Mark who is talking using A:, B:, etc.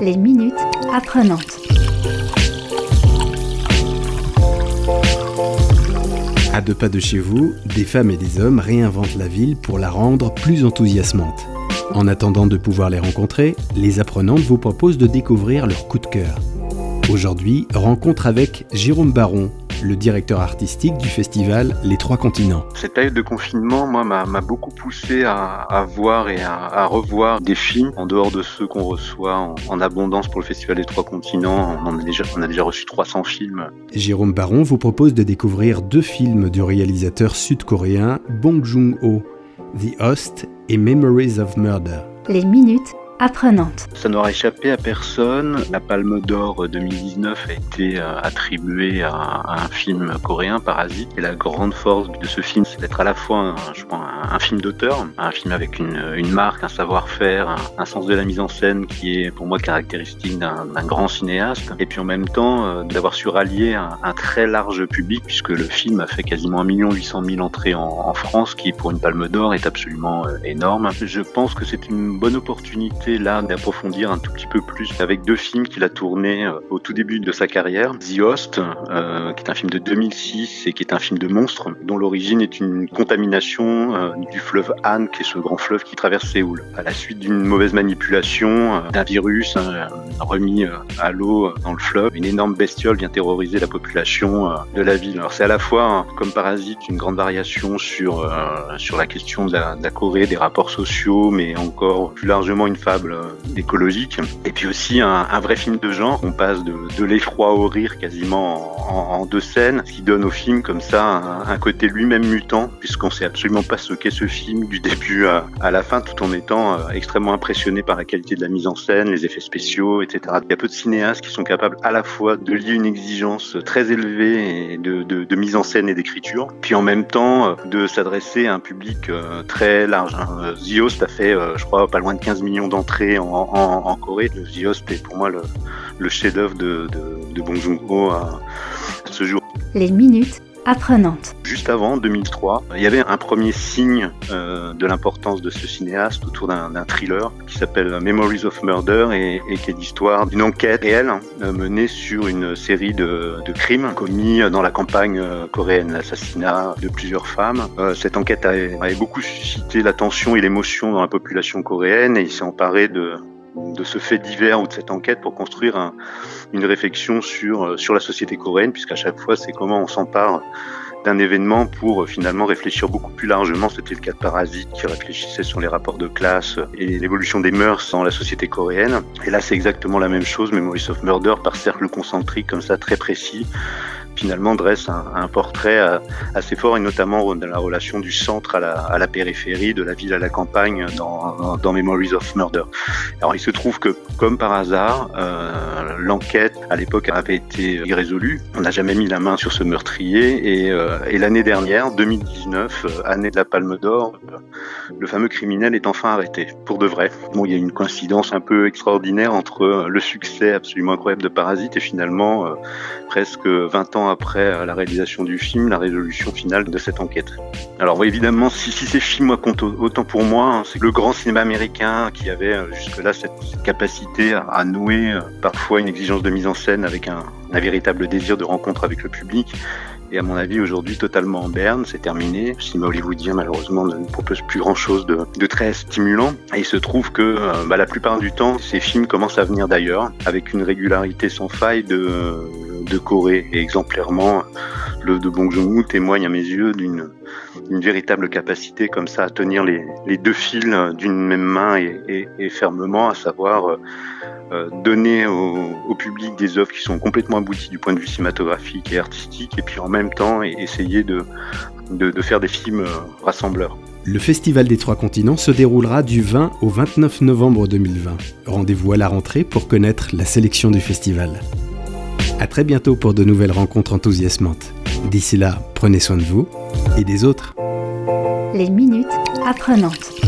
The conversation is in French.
A: Les minutes apprenantes.
B: À deux pas de chez vous, des femmes et des hommes réinventent la ville pour la rendre plus enthousiasmante. En attendant de pouvoir les rencontrer, les apprenantes vous proposent de découvrir leur coup de cœur. Aujourd'hui, rencontre avec Jérôme Baron, le directeur artistique du festival Les Trois Continents.
C: Cette période de confinement, moi, m'a beaucoup poussé à, voir et à, revoir des films en dehors de ceux qu'on reçoit en, abondance pour le festival Les Trois Continents. On, a déjà, on a déjà reçu 300 films.
B: Jérôme Baron vous propose de découvrir deux films du réalisateur sud-coréen Bong Joon-ho, The Host et Memories of Murder.
A: Les minutes apprenante.
C: Ça n'aura échappé à personne. La Palme d'Or 2019 a été euh, attribuée à un film coréen, Parasite. Et la grande force de ce film, c'est d'être à la fois un, je un, film d'auteur, un film avec une, marque, un savoir-faire, un, sens de la mise en scène qui est pour moi caractéristique d'un grand cinéaste. Et puis en même temps, euh, d'avoir su rallier un, très large public, puisque le film a fait quasiment 1 800 000 entrées en, en France, qui pour une Palme d'Or est absolument euh, énorme. Je pense que c'est une bonne opportunité là d'approfondir un tout petit peu plus avec deux films qu'il a tournés euh, au tout début de sa carrière. The Host, euh, qui est un film de 2006 et qui est un film de monstre, dont l'origine est une contamination euh, du fleuve Han, qui est ce grand fleuve qui traverse Séoul. À la suite d'une mauvaise manipulation d'un virus remis à l'eau dans le fleuve, une énorme bestiole vient terroriser la population de la ville. Alors c'est à la fois, hein, comme Parasite, une grande variation sur sur la question de la, Corée, des rapports sociaux, mais encore plus largement une fable euh, écologique. Et puis aussi un, vrai film de genre. On passe de, l'effroi au rire quasiment en, deux scènes, ce qui donne au film comme ça un, côté lui-même mutant, puisqu'on sait absolument pas ce qu'est ce film du début à, la fin, tout en étant euh, extrêmement impressionné par la qualité de la mise en scène, les effets spéciaux, etc. Il y a peu de cinéastes qui sont capables à la fois de lier une exigence très élevée de, mise en scène et d'écriture, puis en même temps euh, de s'adresser à un public très large. Hein. Zios a fait, je crois, pas loin de 15 millions d'entrées en, Corée. Le Host est pour moi le, chef-d'œuvre de, de, de Bong Joon-ho à ce jour.
A: Les minutes
C: Juste avant, 2003, il y avait un premier signe euh, de l'importance de ce cinéaste autour d'un thriller qui s'appelle Memories of Murder et, qui est l'histoire d'une enquête réelle euh, menée sur une série de, crimes commis dans la campagne euh, coréenne, l'assassinat de plusieurs femmes. Cette enquête avait, avait beaucoup suscité l'attention et l'émotion dans la population coréenne et il s'est emparé de, de ce fait divers ou de cette enquête pour construire un, une réflexion sur, euh, sur la société coréenne, puisqu'à chaque fois, c'est comment on s'empare d'un événement pour euh, finalement réfléchir beaucoup plus largement. C'était le cas de Parasite qui réfléchissait sur les rapports de classe et l'évolution des mœurs dans la société coréenne. Et là, c'est exactement la même chose, Memories of Murder, par cercle concentrique comme ça, très précis, finalement dresse un, portrait euh, assez fort et notamment de la relation du centre à la, périphérie, de la ville à la campagne dans, dans, Memories of Murder. Alors il se trouve que comme par hasard, euh, l'enquête à l'époque avait été irrésolue. On n'a jamais mis la main sur ce meurtrier et, euh, l'année dernière, 2019, euh, année de la Palme d'Or, le fameux criminel est enfin arrêté pour de vrai. Bon, il y a une coïncidence un peu extraordinaire entre le succès absolument incroyable de Parasite et finalement presque 20 ans après euh, la réalisation du film, la résolution finale de cette enquête. Alors évidemment, si, ces films comptent autant pour moi, hein, c'est le grand cinéma américain qui avait euh, jusque-là cette, capacité à, nouer euh, parfois une exigence de mise en scène avec un, véritable désir de rencontre avec le public et à mon avis aujourd'hui totalement en berne, c'est terminé. Le cinéma hollywoodien malheureusement ne propose plus grand chose de, de très stimulant et il se trouve que bah, la plupart du temps ces films commencent à venir d'ailleurs avec une régularité sans faille de de Corée. Et exemplairement, le de Bong Joon-ho témoigne à mes yeux d'une véritable capacité comme ça à tenir les, deux fils d'une même main et, fermement, à savoir euh, euh, donner au, public des œuvres qui sont complètement abouties du point de vue cinématographique et artistique, et puis en même temps essayer de, de faire des films euh, rassembleurs.
B: Le Festival des Trois Continents se déroulera du 20 au 29 novembre 2020. Rendez-vous à la rentrée pour connaître la sélection du festival. À très bientôt pour de nouvelles rencontres enthousiasmantes. D'ici là, prenez soin de vous et des autres.
A: Les minutes apprenantes.